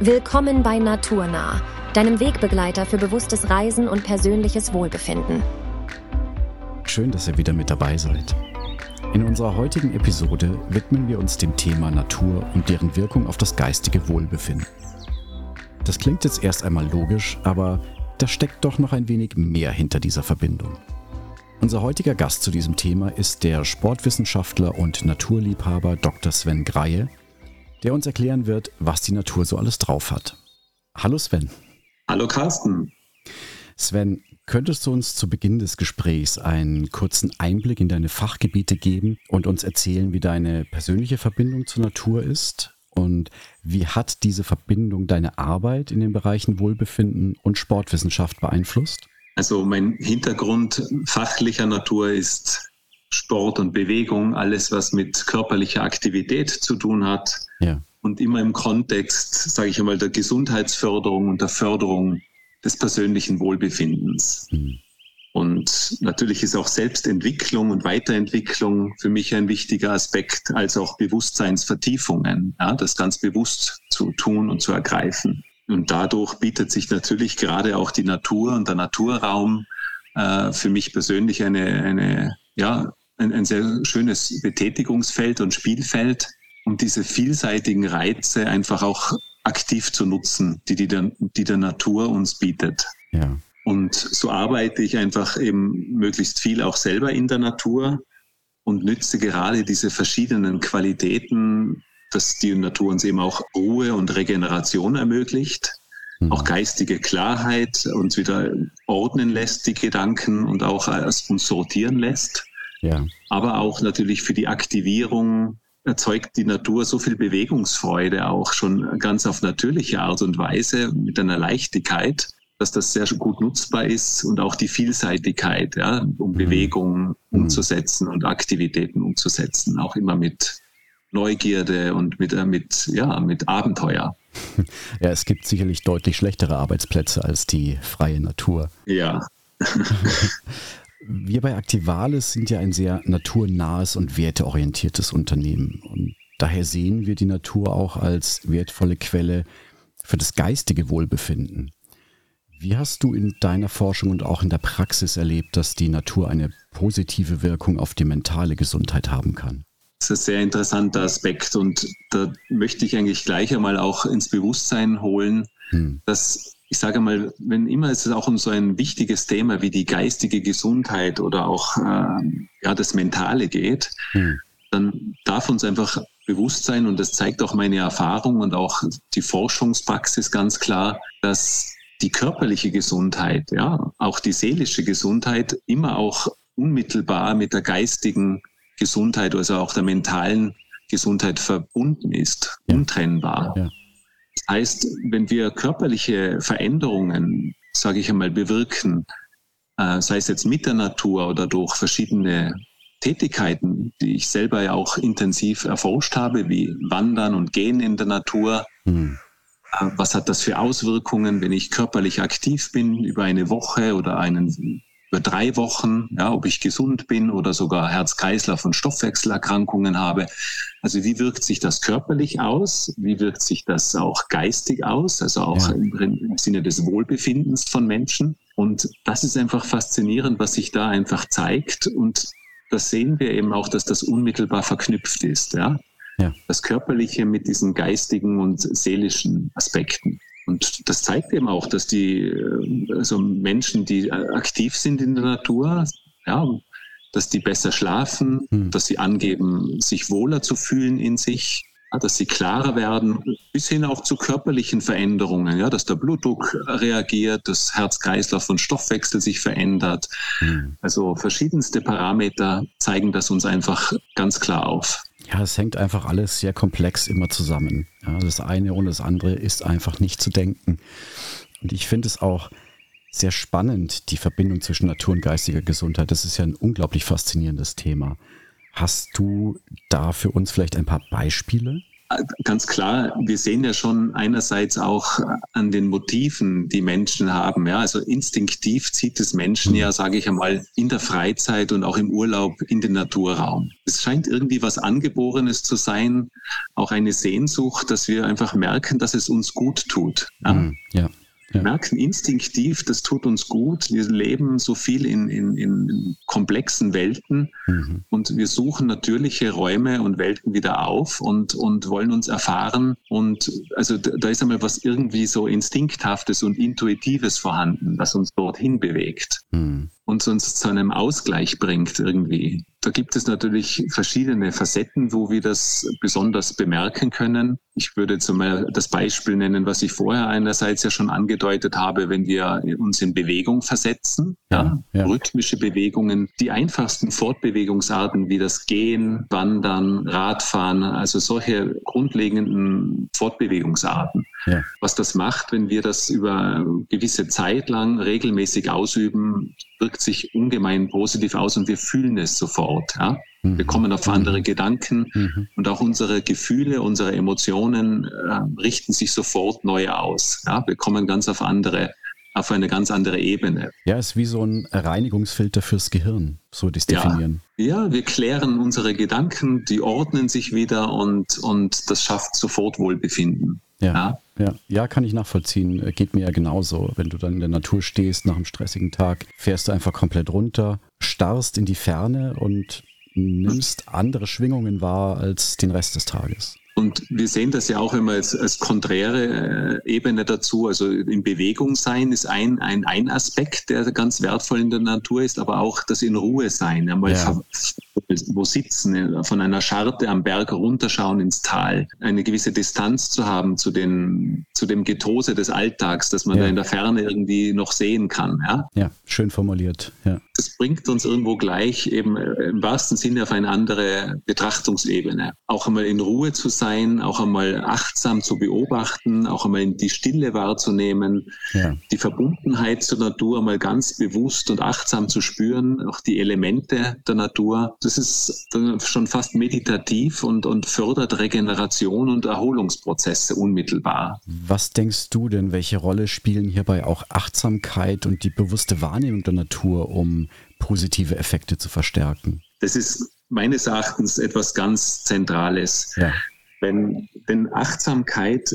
Willkommen bei Naturnah, deinem Wegbegleiter für bewusstes Reisen und persönliches Wohlbefinden. Schön, dass ihr wieder mit dabei seid. In unserer heutigen Episode widmen wir uns dem Thema Natur und deren Wirkung auf das geistige Wohlbefinden. Das klingt jetzt erst einmal logisch, aber da steckt doch noch ein wenig mehr hinter dieser Verbindung. Unser heutiger Gast zu diesem Thema ist der Sportwissenschaftler und Naturliebhaber Dr. Sven Greie, der uns erklären wird, was die Natur so alles drauf hat. Hallo Sven. Hallo Carsten. Sven, könntest du uns zu Beginn des Gesprächs einen kurzen Einblick in deine Fachgebiete geben und uns erzählen, wie deine persönliche Verbindung zur Natur ist? Und wie hat diese Verbindung deine Arbeit in den Bereichen Wohlbefinden und Sportwissenschaft beeinflusst? Also mein Hintergrund fachlicher Natur ist Sport und Bewegung, alles, was mit körperlicher Aktivität zu tun hat. Ja. Und immer im Kontext, sage ich einmal, der Gesundheitsförderung und der Förderung des persönlichen Wohlbefindens. Mhm. Und natürlich ist auch Selbstentwicklung und Weiterentwicklung für mich ein wichtiger Aspekt, als auch Bewusstseinsvertiefungen, ja, das ganz bewusst zu tun und zu ergreifen. Und dadurch bietet sich natürlich gerade auch die Natur und der Naturraum äh, für mich persönlich eine, eine ja, ein, ein sehr schönes Betätigungsfeld und Spielfeld, um diese vielseitigen Reize einfach auch aktiv zu nutzen, die die, der, die der Natur uns bietet. Ja. Und so arbeite ich einfach eben möglichst viel auch selber in der Natur und nütze gerade diese verschiedenen Qualitäten, dass die Natur uns eben auch Ruhe und Regeneration ermöglicht, mhm. auch geistige Klarheit uns wieder ordnen lässt, die Gedanken und auch uns sortieren lässt. Ja. Aber auch natürlich für die Aktivierung erzeugt die Natur so viel Bewegungsfreude auch schon ganz auf natürliche Art und Weise mit einer Leichtigkeit, dass das sehr gut nutzbar ist und auch die Vielseitigkeit, ja, um mhm. Bewegung mhm. umzusetzen und Aktivitäten umzusetzen, auch immer mit Neugierde und mit, äh, mit, ja, mit Abenteuer. Ja, es gibt sicherlich deutlich schlechtere Arbeitsplätze als die freie Natur. Ja. Wir bei Activalis sind ja ein sehr naturnahes und werteorientiertes Unternehmen. Und daher sehen wir die Natur auch als wertvolle Quelle für das geistige Wohlbefinden. Wie hast du in deiner Forschung und auch in der Praxis erlebt, dass die Natur eine positive Wirkung auf die mentale Gesundheit haben kann? Das ist ein sehr interessanter Aspekt und da möchte ich eigentlich gleich einmal auch ins Bewusstsein holen, hm. dass ich sage mal, wenn immer es auch um so ein wichtiges Thema wie die geistige Gesundheit oder auch äh, ja, das Mentale geht, hm. dann darf uns einfach bewusst sein, und das zeigt auch meine Erfahrung und auch die Forschungspraxis ganz klar, dass die körperliche Gesundheit, ja, auch die seelische Gesundheit immer auch unmittelbar mit der geistigen Gesundheit, also auch der mentalen Gesundheit verbunden ist, ja. untrennbar. Ja heißt, wenn wir körperliche Veränderungen, sage ich einmal, bewirken, äh, sei es jetzt mit der Natur oder durch verschiedene Tätigkeiten, die ich selber ja auch intensiv erforscht habe, wie Wandern und Gehen in der Natur. Mhm. Was hat das für Auswirkungen, wenn ich körperlich aktiv bin über eine Woche oder einen über drei Wochen, ja, ob ich gesund bin oder sogar Herz-Kreislauf- und Stoffwechselerkrankungen habe. Also wie wirkt sich das körperlich aus? Wie wirkt sich das auch geistig aus? Also auch ja. im, im Sinne des Wohlbefindens von Menschen. Und das ist einfach faszinierend, was sich da einfach zeigt. Und das sehen wir eben auch, dass das unmittelbar verknüpft ist. Ja? ja. Das Körperliche mit diesen geistigen und seelischen Aspekten. Und das zeigt eben auch, dass die äh, also Menschen, die äh, aktiv sind in der Natur, ja, dass die besser schlafen, hm. dass sie angeben, sich wohler zu fühlen in sich, ja, dass sie klarer werden, bis hin auch zu körperlichen Veränderungen, ja, dass der Blutdruck reagiert, das Herz-Kreislauf und Stoffwechsel sich verändert. Hm. Also verschiedenste Parameter zeigen das uns einfach ganz klar auf. Ja, es hängt einfach alles sehr komplex immer zusammen. Ja, das eine ohne das andere ist einfach nicht zu denken. Und ich finde es auch sehr spannend, die Verbindung zwischen Natur und geistiger Gesundheit. Das ist ja ein unglaublich faszinierendes Thema. Hast du da für uns vielleicht ein paar Beispiele? Ganz klar, wir sehen ja schon einerseits auch an den Motiven, die Menschen haben. Ja, also instinktiv zieht es Menschen ja, sage ich einmal, in der Freizeit und auch im Urlaub in den Naturraum. Es scheint irgendwie was Angeborenes zu sein, auch eine Sehnsucht, dass wir einfach merken, dass es uns gut tut. Ja. Mhm, ja. Wir merken instinktiv, das tut uns gut. Wir leben so viel in, in, in komplexen Welten mhm. und wir suchen natürliche Räume und Welten wieder auf und, und wollen uns erfahren. Und also da ist einmal was irgendwie so Instinkthaftes und Intuitives vorhanden, was uns dorthin bewegt. Mhm und uns zu einem Ausgleich bringt irgendwie. Da gibt es natürlich verschiedene Facetten, wo wir das besonders bemerken können. Ich würde jetzt mal das Beispiel nennen, was ich vorher einerseits ja schon angedeutet habe, wenn wir uns in Bewegung versetzen, ja, ja. rhythmische Bewegungen, die einfachsten Fortbewegungsarten wie das Gehen, Wandern, Radfahren, also solche grundlegenden Fortbewegungsarten. Ja. Was das macht, wenn wir das über gewisse Zeit lang regelmäßig ausüben, wirkt sich ungemein positiv aus und wir fühlen es sofort. Ja? Wir mhm. kommen auf andere mhm. Gedanken mhm. und auch unsere Gefühle, unsere Emotionen äh, richten sich sofort neu aus. Ja? Wir kommen ganz auf andere auf eine ganz andere Ebene. Ja, ist wie so ein Reinigungsfilter fürs Gehirn, so das definieren. Ja, ja wir klären unsere Gedanken, die ordnen sich wieder und, und das schafft sofort Wohlbefinden. Ja, ja, ja. ja, kann ich nachvollziehen. Äh, geht mir ja genauso. Wenn du dann in der Natur stehst nach einem stressigen Tag, fährst du einfach komplett runter, starrst in die Ferne und nimmst andere Schwingungen wahr als den Rest des Tages. Und wir sehen das ja auch immer als, als konträre äh, Ebene dazu. Also in Bewegung sein ist ein, ein, ein Aspekt, der ganz wertvoll in der Natur ist, aber auch das in Ruhe sein. Einmal ja. Wo sitzen, äh, von einer Scharte am Berg runterschauen ins Tal, eine gewisse Distanz zu haben zu, den, zu dem Getose des Alltags, das man ja. da in der Ferne irgendwie noch sehen kann. Ja, ja schön formuliert. Ja. Das bringt uns irgendwo gleich eben äh, im wahrsten Sinne auf eine andere Betrachtungsebene. Auch einmal in Ruhe zu sein sein, auch einmal achtsam zu beobachten, auch einmal die Stille wahrzunehmen, ja. die Verbundenheit zur Natur mal ganz bewusst und achtsam zu spüren, auch die Elemente der Natur. Das ist schon fast meditativ und, und fördert Regeneration und Erholungsprozesse unmittelbar. Was denkst du denn, welche Rolle spielen hierbei auch Achtsamkeit und die bewusste Wahrnehmung der Natur, um positive Effekte zu verstärken? Das ist meines Erachtens etwas ganz Zentrales. Ja. Wenn, denn Achtsamkeit,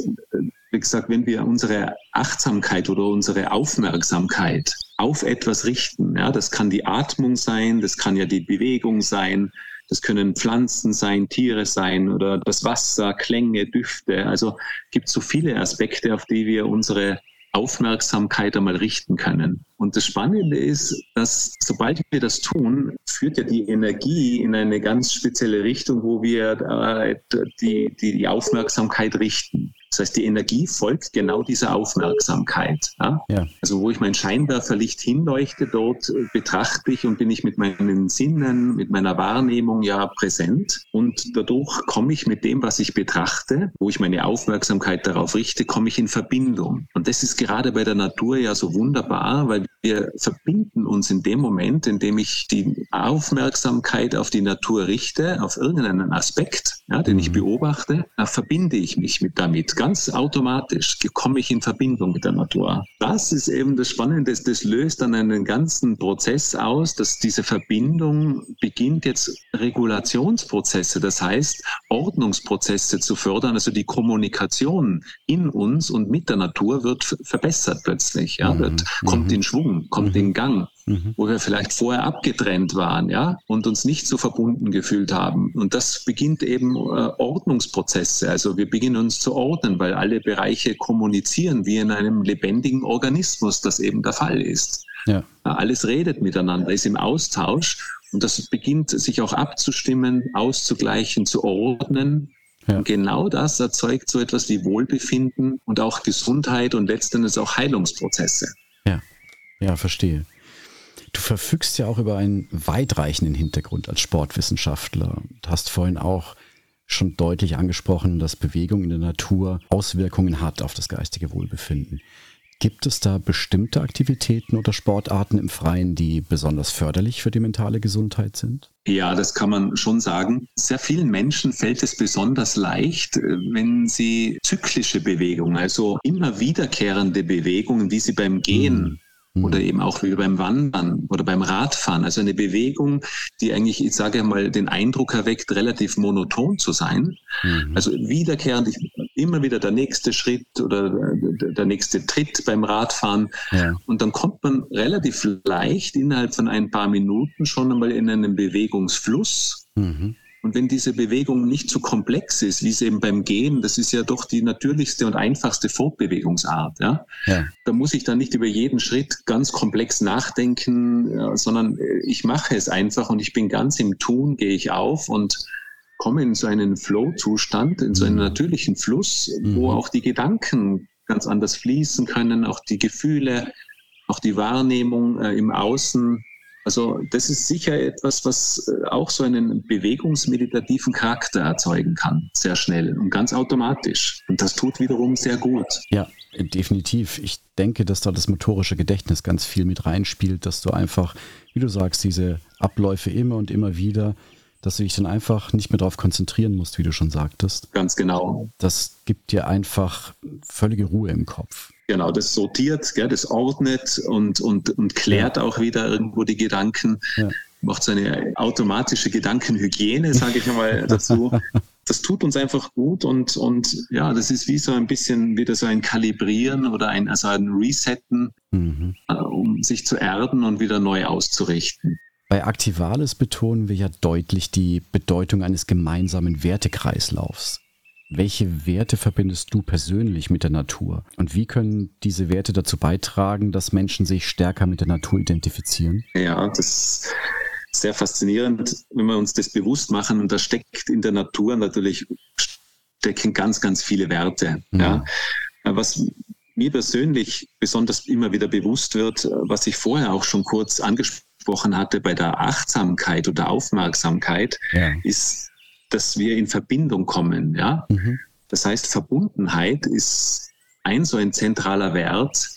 wie gesagt, wenn wir unsere Achtsamkeit oder unsere Aufmerksamkeit auf etwas richten, ja, das kann die Atmung sein, das kann ja die Bewegung sein, das können Pflanzen sein, Tiere sein oder das Wasser, Klänge, Düfte. Also gibt so viele Aspekte, auf die wir unsere Aufmerksamkeit einmal richten können. Und das Spannende ist, dass sobald wir das tun, führt ja die Energie in eine ganz spezielle Richtung, wo wir äh, die, die, die Aufmerksamkeit richten. Das heißt, die Energie folgt genau dieser Aufmerksamkeit. Ja? Ja. Also wo ich mein Scheinwerferlicht hinleuchte, dort betrachte ich und bin ich mit meinen Sinnen, mit meiner Wahrnehmung ja präsent. Und dadurch komme ich mit dem, was ich betrachte, wo ich meine Aufmerksamkeit darauf richte, komme ich in Verbindung. Und das ist gerade bei der Natur ja so wunderbar, weil wir verbinden uns in dem Moment, in dem ich die Aufmerksamkeit auf die Natur richte, auf irgendeinen Aspekt, ja, den ich mhm. beobachte, da verbinde ich mich mit damit. Ganz automatisch komme ich in Verbindung mit der Natur. Das ist eben das Spannende, das löst dann einen ganzen Prozess aus, dass diese Verbindung beginnt jetzt Regulationsprozesse, das heißt Ordnungsprozesse zu fördern, also die Kommunikation in uns und mit der Natur wird verbessert plötzlich, ja, wird, mhm. kommt mhm. in Schwung Schwung, kommt mhm. in Gang, mhm. wo wir vielleicht vorher abgetrennt waren, ja, und uns nicht so verbunden gefühlt haben. Und das beginnt eben äh, Ordnungsprozesse. Also wir beginnen uns zu ordnen, weil alle Bereiche kommunizieren wie in einem lebendigen Organismus, das eben der Fall ist. Ja. Alles redet miteinander, ist im Austausch und das beginnt sich auch abzustimmen, auszugleichen, zu ordnen. Ja. Und genau das erzeugt so etwas wie Wohlbefinden und auch Gesundheit und letztendlich auch Heilungsprozesse. Ja, verstehe. Du verfügst ja auch über einen weitreichenden Hintergrund als Sportwissenschaftler. Du hast vorhin auch schon deutlich angesprochen, dass Bewegung in der Natur Auswirkungen hat auf das geistige Wohlbefinden. Gibt es da bestimmte Aktivitäten oder Sportarten im Freien, die besonders förderlich für die mentale Gesundheit sind? Ja, das kann man schon sagen. Sehr vielen Menschen fällt es besonders leicht, äh, wenn sie zyklische Bewegungen, also immer wiederkehrende Bewegungen, wie sie beim Gehen mhm. Oder eben auch wie beim Wandern oder beim Radfahren. Also eine Bewegung, die eigentlich, ich sage mal, den Eindruck erweckt, relativ monoton zu sein. Mhm. Also wiederkehrend, immer wieder der nächste Schritt oder der nächste Tritt beim Radfahren. Ja. Und dann kommt man relativ leicht innerhalb von ein paar Minuten schon einmal in einen Bewegungsfluss. Mhm. Und wenn diese Bewegung nicht zu so komplex ist, wie es eben beim Gehen, das ist ja doch die natürlichste und einfachste Fortbewegungsart, ja, ja. da muss ich dann nicht über jeden Schritt ganz komplex nachdenken, sondern äh, ich mache es einfach und ich bin ganz im Tun, gehe ich auf und komme in so einen Flow-Zustand, in so einen mhm. natürlichen Fluss, mhm. wo auch die Gedanken ganz anders fließen können, auch die Gefühle, auch die Wahrnehmung äh, im Außen also das ist sicher etwas, was äh, auch so einen bewegungsmeditativen Charakter erzeugen kann, sehr schnell und ganz automatisch. Und das tut wiederum sehr gut. Ja, definitiv. Ich denke, dass da das motorische Gedächtnis ganz viel mit reinspielt, dass du einfach, wie du sagst, diese Abläufe immer und immer wieder, dass du dich dann einfach nicht mehr darauf konzentrieren musst, wie du schon sagtest. Ganz genau. Das gibt dir einfach völlige Ruhe im Kopf. Genau, das sortiert, gell, das ordnet und, und, und klärt auch wieder irgendwo die Gedanken, ja. macht so eine automatische Gedankenhygiene, sage ich mal dazu. Das tut uns einfach gut und, und ja, das ist wie so ein bisschen wieder so ein Kalibrieren oder ein, also ein Resetten, mhm. Äh, um sich zu erden und wieder neu auszurichten. Bei Aktivalis betonen wir ja deutlich die Bedeutung eines gemeinsamen Wertekreislaufs. Welche Werte verbindest du persönlich mit der Natur? Und wie können diese Werte dazu beitragen, dass Menschen sich stärker mit der Natur identifizieren? Ja, das ist sehr faszinierend, wenn wir uns das bewusst machen. Und da steckt in der Natur natürlich stecken ganz, ganz viele Werte. Mhm. Ja. Was mir persönlich besonders immer wieder bewusst wird, was ich vorher auch schon kurz angesprochen hatte bei der Achtsamkeit oder Aufmerksamkeit, ja. ist dass wir in Verbindung kommen. Ja? Mhm. Das heißt, Verbundenheit ist ein so ein zentraler Wert,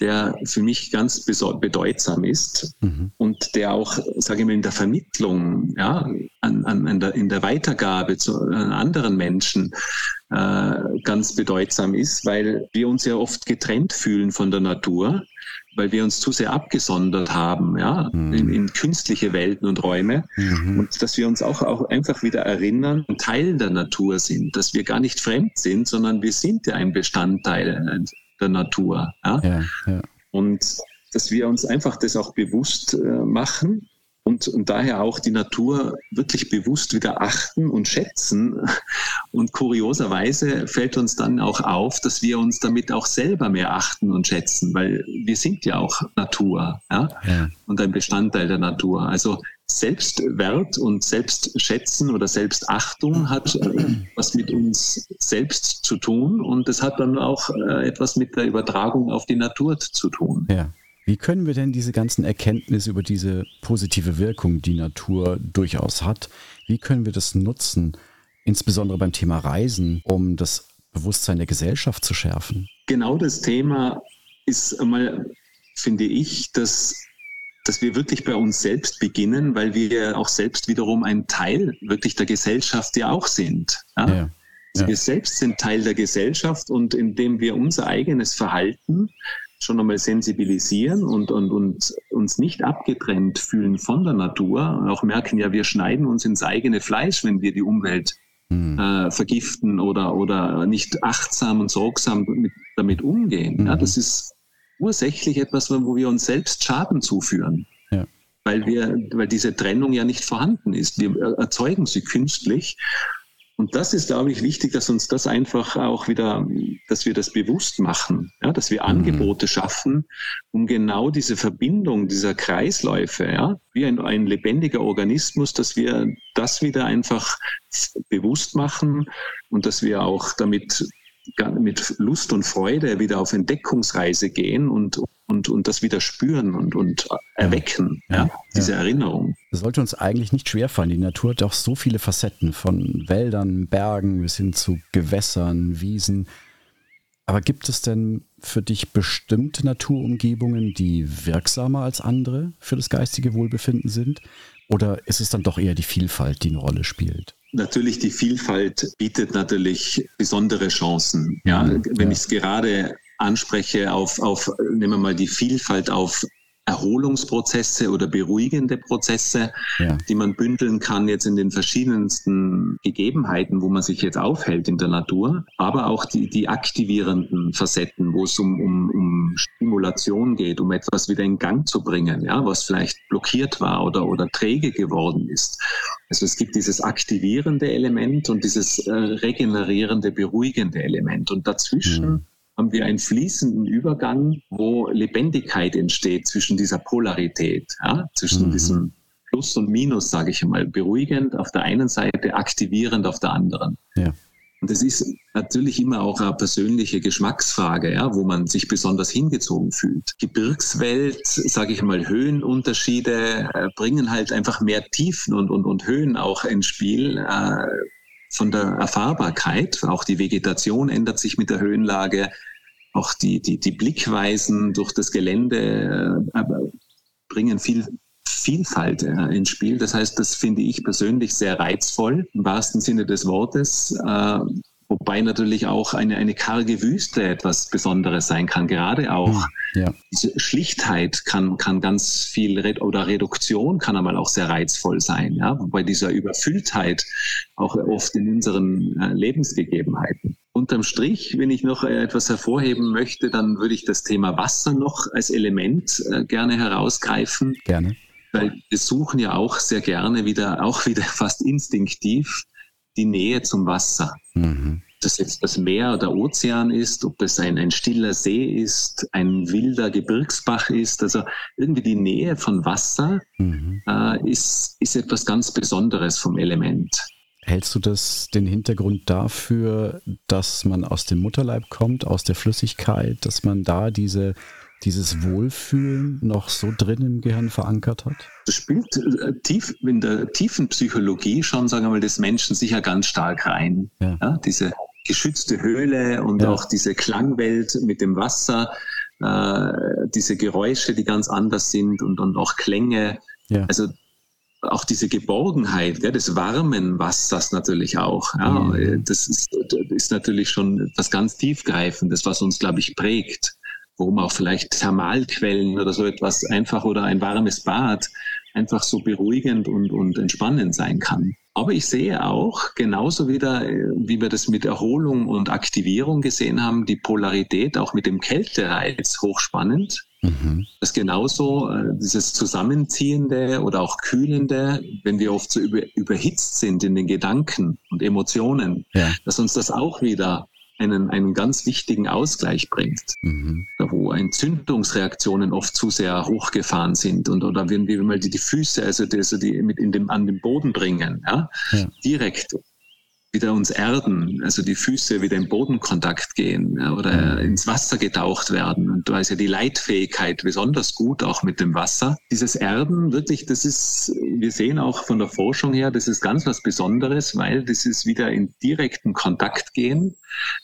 der für mich ganz bedeutsam ist mhm. und der auch, sage ich mal, in der Vermittlung, ja, an, an, an der, in der Weitergabe zu anderen Menschen äh, ganz bedeutsam ist, weil wir uns ja oft getrennt fühlen von der Natur weil wir uns zu sehr abgesondert haben, ja, mhm. in, in, künstliche Welten und Räume. Mhm. Und dass wir uns auch, auch einfach wieder erinnern, Teil der Natur sind, dass wir gar nicht fremd sind, sondern wir sind ja ein Bestandteil Natur. Ja? ja, ja. Und dass wir uns einfach das auch bewusst äh, machen und, und daher auch die Natur wirklich bewusst wieder achten und schätzen. Und kurioserweise fällt uns dann auch auf, dass wir uns damit auch selber mehr achten und schätzen, weil wir sind ja auch Natur ja? ja. und ein Bestandteil der Natur. Also Selbstwert und Selbstschätzen oder Selbstachtung hat äh, was mit uns selbst zu tun und es hat dann auch äh, etwas mit der Übertragung auf die Natur zu tun. Ja. Wie können wir denn diese ganzen Erkenntnisse über diese positive Wirkung, die Natur durchaus hat, wie können wir das nutzen, insbesondere beim Thema Reisen, um das Bewusstsein der Gesellschaft zu schärfen? Genau das Thema ist einmal, finde ich, dass, dass wir wirklich bei uns selbst beginnen, weil wir auch selbst wiederum ein Teil wirklich der Gesellschaft ja auch sind. Ja? Ja, ja. Wir selbst sind Teil der Gesellschaft und indem wir unser eigenes Verhalten schon einmal sensibilisieren und, und, und uns nicht abgetrennt fühlen von der Natur und auch merken, ja, wir schneiden uns ins eigene Fleisch, wenn wir die Umwelt hm. äh, vergiften oder, oder nicht achtsam und sorgsam mit, damit umgehen. Mhm. Ja, das ist ursächlich etwas, wo wir uns selbst Schaden zuführen. Ja. Weil, wir, weil diese Trennung ja nicht vorhanden ist. Wir erzeugen sie künstlich und das ist, glaube ich, wichtig, dass uns das einfach auch wieder, dass wir das bewusst machen, ja, dass wir mhm. Angebote schaffen, um genau diese Verbindung dieser Kreisläufe, ja, wie ein, ein lebendiger Organismus, dass wir das wieder einfach bewusst machen und dass wir auch damit mit Lust und Freude wieder auf Entdeckungsreise gehen und, und, und das wieder spüren und, und erwecken, ja, ja diese ja. Erinnerung. Das sollte uns eigentlich nicht schwerfallen. Die Natur hat auch so viele Facetten, von Wäldern, Bergen bis hin zu Gewässern, Wiesen. Aber gibt es denn für dich bestimmte Naturumgebungen, die wirksamer als andere für das geistige Wohlbefinden sind? Oder ist es dann doch eher die Vielfalt, die eine Rolle spielt? Natürlich, die Vielfalt bietet natürlich besondere Chancen. Ja, mhm, wenn ich es gerade anspreche auf, auf, nehmen wir mal die Vielfalt auf Erholungsprozesse oder beruhigende Prozesse, ja. die man bündeln kann jetzt in den verschiedensten Gegebenheiten, wo man sich jetzt aufhält in der Natur, aber auch die, die aktivierenden Facetten, wo es um, um, um Stimulation geht, um etwas wieder in Gang zu bringen, ja, was vielleicht blockiert war oder, oder träge geworden ist. Also es gibt dieses aktivierende Element und dieses äh, regenerierende, beruhigende Element. Und dazwischen mhm haben wir einen fließenden Übergang, wo Lebendigkeit entsteht zwischen dieser Polarität, ja, zwischen mhm. diesem Plus und Minus, sage ich mal, beruhigend auf der einen Seite, aktivierend auf der anderen. Ja. Und das ist natürlich immer auch eine persönliche Geschmacksfrage, ja, wo man sich besonders hingezogen fühlt. Gebirgswelt, sage ich mal, Höhenunterschiede äh, bringen halt einfach mehr Tiefen und, und, und Höhen auch ins Spiel. Äh, von der Erfahrbarkeit. Auch die Vegetation ändert sich mit der Höhenlage. Auch die, die, die Blickweisen durch das Gelände äh, bringen viel Vielfalt äh, ins Spiel. Das heißt, das finde ich persönlich sehr reizvoll, im wahrsten Sinne des Wortes. Äh, Wobei natürlich auch eine, eine karge Wüste etwas Besonderes sein kann. Gerade auch hm, ja. Schlichtheit kann, kann ganz viel Red oder Reduktion kann einmal auch sehr reizvoll sein. Ja? Wobei dieser Überfülltheit auch oft in unseren äh, Lebensgegebenheiten. Unterm Strich, wenn ich noch äh, etwas hervorheben möchte, dann würde ich das Thema Wasser noch als Element äh, gerne herausgreifen. Gerne. Weil wir suchen ja auch sehr gerne wieder, auch wieder fast instinktiv, die Nähe zum Wasser. Mhm. Das jetzt das Meer oder Ozean ist, ob es ein, ein stiller See ist, ein wilder Gebirgsbach ist. Also irgendwie die Nähe von Wasser mhm. äh, ist, ist etwas ganz Besonderes vom Element. Hältst du das den Hintergrund dafür, dass man aus dem Mutterleib kommt, aus der Flüssigkeit, dass man da diese dieses Wohlfühlen noch so drin im Gehirn verankert hat? Das spielt äh, tief in der tiefen Psychologie schon, sagen wir mal, des Menschen sicher ganz stark rein. Ja. ja diese geschützte Höhle und ja. auch diese Klangwelt mit dem Wasser, äh, diese Geräusche, die ganz anders sind und, und auch Klänge. Also auch diese Geborgenheit ja, des warmen Wassers natürlich auch. Ja, mhm. Das ist, ist natürlich schon etwas ganz Tiefgreifendes, was uns, glaube ich, prägt warum auch vielleicht Thermalquellen oder so etwas einfach oder ein warmes Bad einfach so beruhigend und, und entspannend sein kann. Aber ich sehe auch, genauso wieder, wie wir das mit Erholung und Aktivierung gesehen haben, die Polarität auch mit dem Kältereiz hochspannend. Mhm. Das genauso, äh, dieses Zusammenziehende oder auch Kühlende, wenn wir oft so über, überhitzt sind in den Gedanken und Emotionen, ja. dass uns das auch wieder einen, einen ganz wichtigen Ausgleich bringt, mhm. wo Entzündungsreaktionen oft zu sehr hochgefahren sind und oder wenn wir mal die, die Füße, also die, also die mit in dem, an den Boden bringen, ja, ja. direkt wieder uns erden, also die Füße wieder in Bodenkontakt gehen ja, oder mhm. ins Wasser getaucht werden. Und da ist ja die Leitfähigkeit besonders gut, auch mit dem Wasser. Dieses Erden, wirklich, das ist, wir sehen auch von der Forschung her, das ist ganz was Besonderes, weil das ist wieder in direkten Kontakt gehen.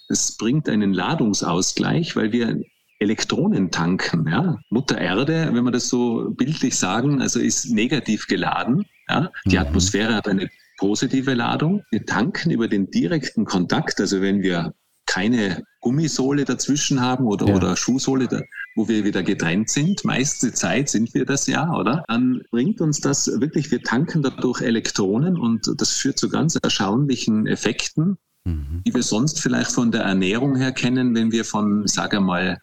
Das bringt einen Ladungsausgleich, weil wir Elektronen tanken. Ja? Mutter Erde, wenn wir das so bildlich sagen, also ist negativ geladen. Ja? Die mhm. Atmosphäre hat eine positive Ladung. Wir tanken über den direkten Kontakt, also wenn wir keine Gummisohle dazwischen haben oder, ja. oder Schuhsohle, da, wo wir wieder getrennt sind, meiste Zeit sind wir das ja, oder? Dann bringt uns das wirklich, wir tanken dadurch Elektronen und das führt zu ganz erstaunlichen Effekten, mhm. die wir sonst vielleicht von der Ernährung her kennen, wenn wir von, sage mal,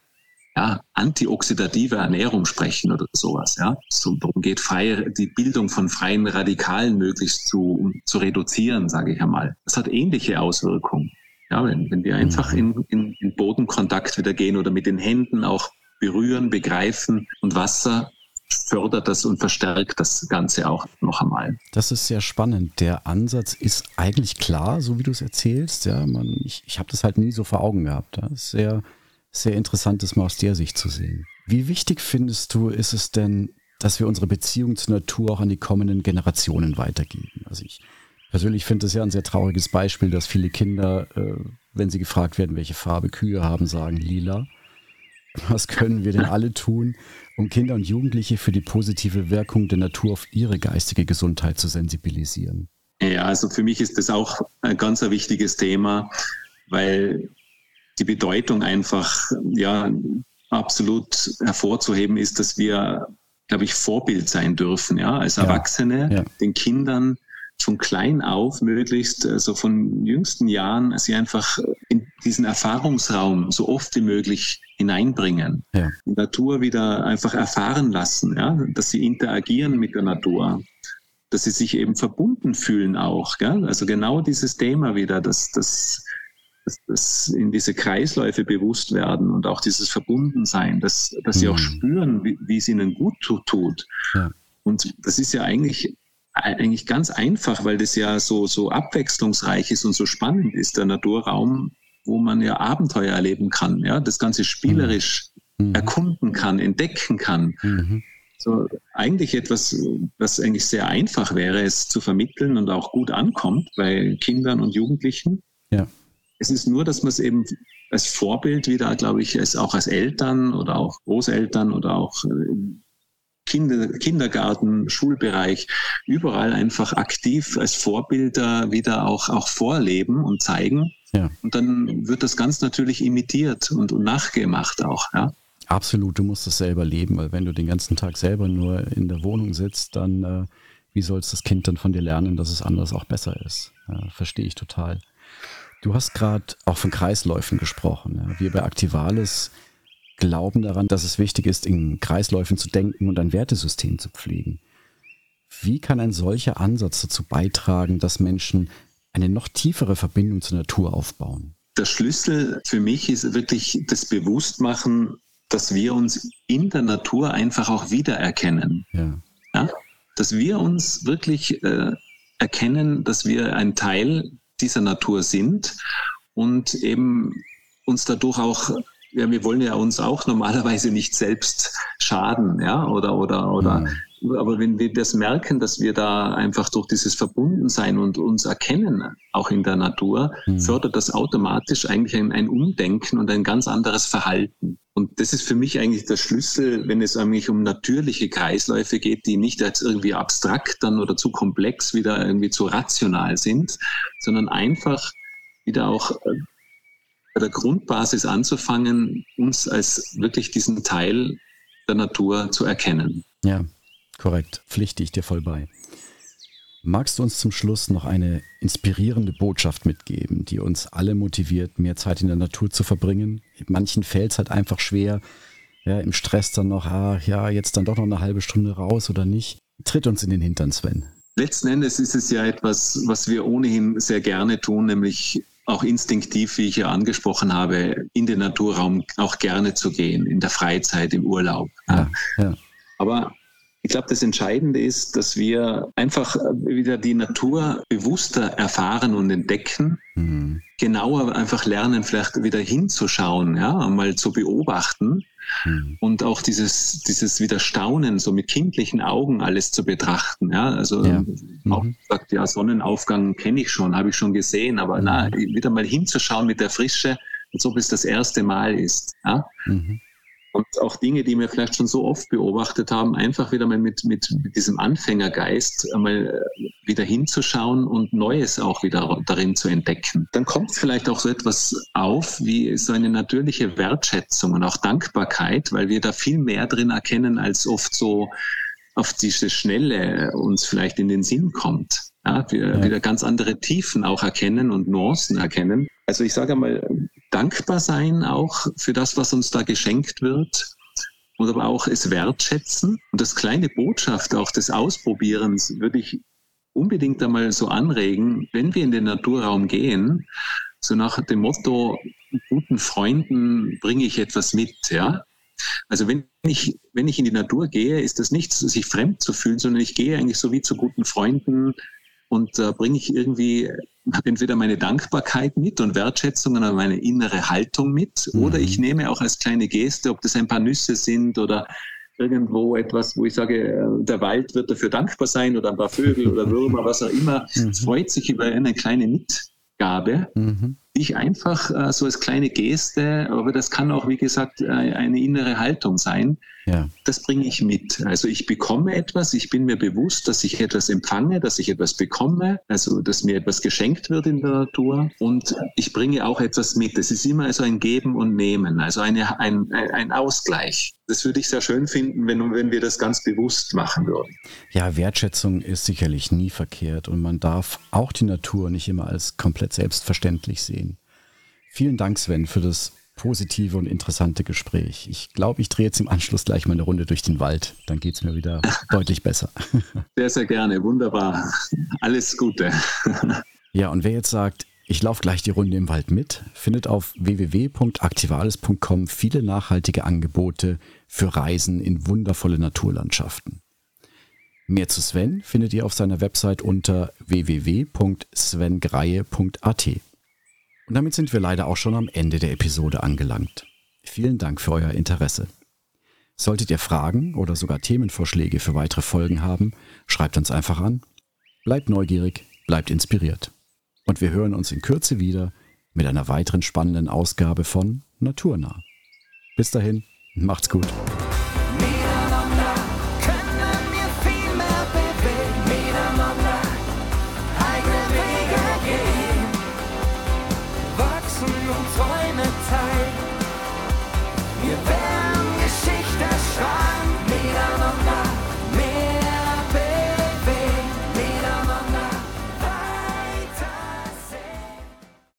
ja, antioxidative Ernährung sprechen oder sowas. Ja. So, darum geht frei, die Bildung von freien Radikalen möglichst zu, zu reduzieren, sage ich einmal. Das hat ähnliche Auswirkungen. Ja, wenn, wenn wir einfach mhm. in, in, in Bodenkontakt wieder gehen oder mit den Händen auch berühren, begreifen und Wasser fördert das und verstärkt das Ganze auch noch einmal. Das ist sehr spannend. Der Ansatz ist eigentlich klar, so wie du es erzählst. Ja, man, ich, ich habe das halt nie so vor Augen gehabt. Das ist sehr, sehr interessant, das mal aus der Sicht zu sehen. Wie wichtig findest du, ist es denn, dass wir unsere Beziehung zur Natur auch an die kommenden Generationen weitergeben? Also ich Persönlich finde es ja ein sehr trauriges Beispiel, dass viele Kinder, äh, wenn sie gefragt werden, welche Farbe Kühe haben, sagen lila. Was können wir denn alle tun, um Kinder und Jugendliche für die positive Wirkung der Natur auf ihre geistige Gesundheit zu sensibilisieren? Ja, also für mich ist das auch ein ganz ein wichtiges Thema, weil die Bedeutung einfach ja absolut hervorzuheben ist, dass wir, glaube ich, Vorbild sein dürfen, ja, als Erwachsene, ja. den Kindern von klein auf möglichst, also von jüngsten Jahren, sie einfach in diesen Erfahrungsraum so oft wie möglich hineinbringen. Ja. Die Natur wieder einfach erfahren lassen, ja, dass sie interagieren mit der Natur, dass sie sich eben verbunden fühlen auch. Gell? Also genau dieses Thema wieder, dass, dass, dass, dass in diese Kreisläufe bewusst werden und auch dieses Verbundensein, dass, dass mhm. sie auch mhm. spüren, wie, wie es ihnen gut tut. Ja. Und das ist ja eigentlich eigentlich ganz einfach, weil das ja so, so abwechslungsreich ist und so spannend ist, der Naturraum, wo man ja Abenteuer erleben kann, ja, das Ganze spielerisch mhm. erkunden kann, entdecken kann. Mhm. So, eigentlich etwas, was eigentlich sehr einfach wäre, es zu vermitteln und auch gut ankommt bei Kindern und Jugendlichen. Ja. Es ist nur, dass man es eben als Vorbild wieder, glaube ich, als, auch als Eltern oder auch Großeltern oder auch äh, Kinder, Kindergarten, Schulbereich, überall einfach aktiv als Vorbilder wieder auch, auch vorleben und zeigen. Ja. Und dann wird das ganz natürlich imitiert und, und nachgemacht auch. Ja. Absolut, du musst das selber leben, weil wenn du den ganzen Tag selber nur in der Wohnung sitzt, dann äh, wie soll das Kind dann von dir lernen, dass es anders auch besser ist? Ja, Verstehe ich total. Du hast gerade auch von Kreisläufen gesprochen. Ja. Wir bei Aktivalis glauben daran, dass es wichtig ist, in Kreisläufen zu denken und ein Wertesystem zu pflegen. Wie kann ein solcher Ansatz dazu beitragen, dass Menschen eine noch tiefere Verbindung zur Natur aufbauen? Der Schlüssel für mich ist wirklich das Bewusstmachen, dass wir uns in der Natur einfach auch wiedererkennen. Ja. ja? Dass wir uns wirklich äh, erkennen, dass wir ein Teil dieser Natur sind und eben uns dadurch auch ja, wir wollen ja uns auch normalerweise nicht selbst schaden, ja, oder, oder, oder, mhm. Aber wenn wir das merken, dass wir da einfach durch dieses Verbundensein und uns erkennen, auch in der Natur, mhm. fördert das automatisch eigentlich ein, ein Umdenken und ein ganz anderes Verhalten. Und das ist für mich eigentlich der Schlüssel, wenn es eigentlich um natürliche Kreisläufe geht, die nicht als irgendwie abstrakt dann oder zu komplex wieder irgendwie zu rational sind, sondern einfach wieder auch äh, bei der Grundbasis anzufangen, uns als wirklich diesen Teil der Natur zu erkennen. Ja, korrekt. Pflichte ich dir voll bei. Magst du uns zum Schluss noch eine inspirierende Botschaft mitgeben, die uns alle motiviert, mehr Zeit in der Natur zu verbringen? Manchen fällt es halt einfach schwer, ja, im Stress dann noch, ah, ja, jetzt dann doch noch eine halbe Stunde raus oder nicht. Tritt uns in den Hintern, Sven. Letzten Endes ist es ja etwas, was wir ohnehin sehr gerne tun, nämlich auch instinktiv, wie ich ja angesprochen habe, in den Naturraum auch gerne zu gehen, in der Freizeit, im Urlaub. Ja, ja. Aber ich glaube, das Entscheidende ist, dass wir einfach wieder die Natur bewusster erfahren und entdecken, mhm. genauer einfach lernen, vielleicht wieder hinzuschauen, ja, mal zu beobachten Mhm. Und auch dieses, dieses Widerstaunen, so mit kindlichen Augen alles zu betrachten. Ja, also ja. Mhm. auch sagt, ja, Sonnenaufgang kenne ich schon, habe ich schon gesehen, aber mhm. na, wieder mal hinzuschauen mit der Frische, als ob es das erste Mal ist. Ja? Mhm und auch Dinge, die wir vielleicht schon so oft beobachtet haben, einfach wieder mal mit, mit, mit diesem Anfängergeist einmal äh, wieder hinzuschauen und Neues auch wieder darin zu entdecken. Dann kommt vielleicht auch so etwas auf wie so eine natürliche Wertschätzung und auch Dankbarkeit, weil wir da viel mehr drin erkennen, als oft so auf diese Schnelle uns vielleicht in den Sinn kommt. Ja, wir ja. wieder ganz andere Tiefen auch erkennen und Nuancen erkennen. Also ich sage einmal, dankbar sein auch für das, was uns da geschenkt wird und aber auch es wertschätzen. Und das kleine Botschaft auch des Ausprobierens würde ich unbedingt einmal so anregen, wenn wir in den Naturraum gehen, so nach dem Motto, guten Freunden bringe ich etwas mit, ja. Also wenn ich, wenn ich in die Natur gehe, ist das nicht, sich fremd zu fühlen, sondern ich gehe eigentlich so wie zu guten Freunden und da bringe ich irgendwie entweder meine Dankbarkeit mit und Wertschätzung oder meine innere Haltung mit mhm. oder ich nehme auch als kleine Geste, ob das ein paar Nüsse sind oder irgendwo etwas, wo ich sage, äh, der Wald wird dafür dankbar sein oder ein paar Vögel oder Würmer, was auch immer, mhm. freut sich über eine kleine Mitgabe. Mhm ich einfach äh, so als kleine Geste, aber das kann auch, wie gesagt, äh, eine innere Haltung sein. Ja. Das bringe ich mit. Also ich bekomme etwas, ich bin mir bewusst, dass ich etwas empfange, dass ich etwas bekomme, also dass mir etwas geschenkt wird in der Natur und ich bringe auch etwas mit. Es ist immer also ein Geben und Nehmen, also eine, ein, ein Ausgleich. Das würde ich sehr schön finden, wenn, wenn wir das ganz bewusst machen würden. Ja, Wertschätzung ist sicherlich nie verkehrt und man darf auch die Natur nicht immer als komplett selbstverständlich sehen. Vielen Dank, Sven, für das positive und interessante Gespräch. Ich glaube, ich drehe jetzt im Anschluss gleich mal eine Runde durch den Wald. Dann geht es mir wieder deutlich besser. Sehr, sehr gerne. Wunderbar. Alles Gute. Ja, und wer jetzt sagt, ich laufe gleich die Runde im Wald mit, findet auf www.aktivales.com viele nachhaltige Angebote für Reisen in wundervolle Naturlandschaften. Mehr zu Sven findet ihr auf seiner Website unter www.svengreie.at. Und damit sind wir leider auch schon am Ende der Episode angelangt. Vielen Dank für euer Interesse. Solltet ihr Fragen oder sogar Themenvorschläge für weitere Folgen haben, schreibt uns einfach an. Bleibt neugierig, bleibt inspiriert. Und wir hören uns in Kürze wieder mit einer weiteren spannenden Ausgabe von Naturnah. Bis dahin, macht's gut.